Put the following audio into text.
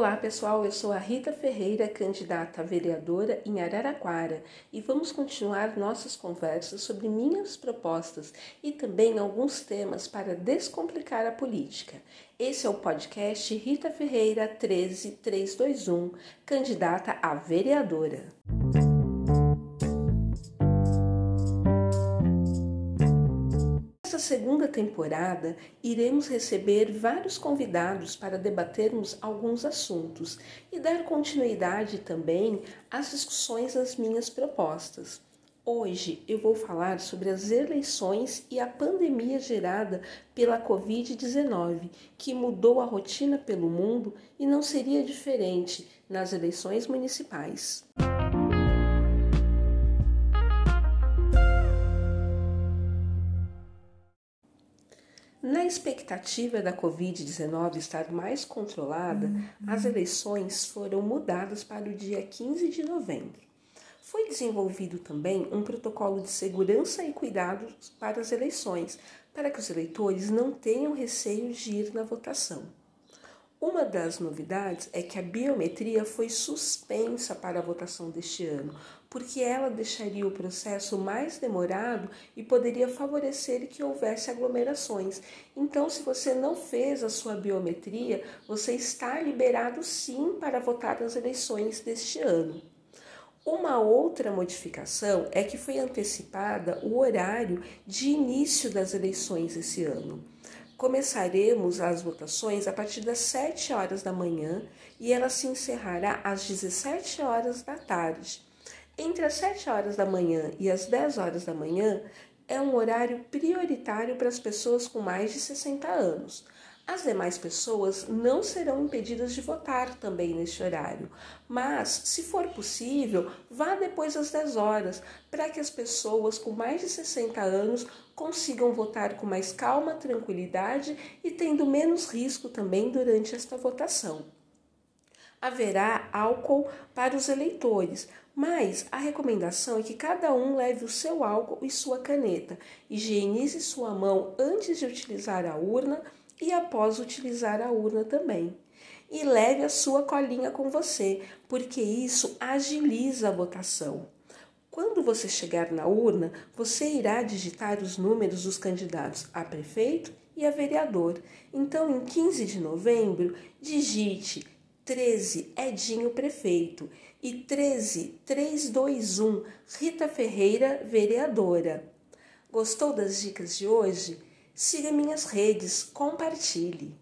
Olá pessoal, eu sou a Rita Ferreira, candidata a vereadora em Araraquara e vamos continuar nossas conversas sobre minhas propostas e também alguns temas para descomplicar a política. Esse é o podcast Rita Ferreira 13321, candidata a vereadora. Segunda temporada, iremos receber vários convidados para debatermos alguns assuntos e dar continuidade também às discussões das minhas propostas. Hoje eu vou falar sobre as eleições e a pandemia gerada pela Covid-19, que mudou a rotina pelo mundo e não seria diferente nas eleições municipais. Na expectativa da Covid-19 estar mais controlada, uhum. as eleições foram mudadas para o dia 15 de novembro. Foi desenvolvido também um protocolo de segurança e cuidados para as eleições, para que os eleitores não tenham receio de ir na votação. Uma das novidades é que a biometria foi suspensa para a votação deste ano, porque ela deixaria o processo mais demorado e poderia favorecer que houvesse aglomerações. Então, se você não fez a sua biometria, você está liberado sim para votar nas eleições deste ano. Uma outra modificação é que foi antecipada o horário de início das eleições esse ano. Começaremos as votações a partir das 7 horas da manhã e ela se encerrará às 17 horas da tarde. Entre as 7 horas da manhã e as 10 horas da manhã é um horário prioritário para as pessoas com mais de 60 anos. As demais pessoas não serão impedidas de votar também neste horário, mas, se for possível, vá depois das 10 horas, para que as pessoas com mais de 60 anos consigam votar com mais calma, tranquilidade e tendo menos risco também durante esta votação. Haverá álcool para os eleitores, mas a recomendação é que cada um leve o seu álcool e sua caneta, higienize sua mão antes de utilizar a urna e após utilizar a urna também. E leve a sua colinha com você, porque isso agiliza a votação. Quando você chegar na urna, você irá digitar os números dos candidatos a prefeito e a vereador. Então, em 15 de novembro, digite 13 Edinho Prefeito e 13 321 Rita Ferreira Vereadora. Gostou das dicas de hoje? Siga minhas redes, compartilhe.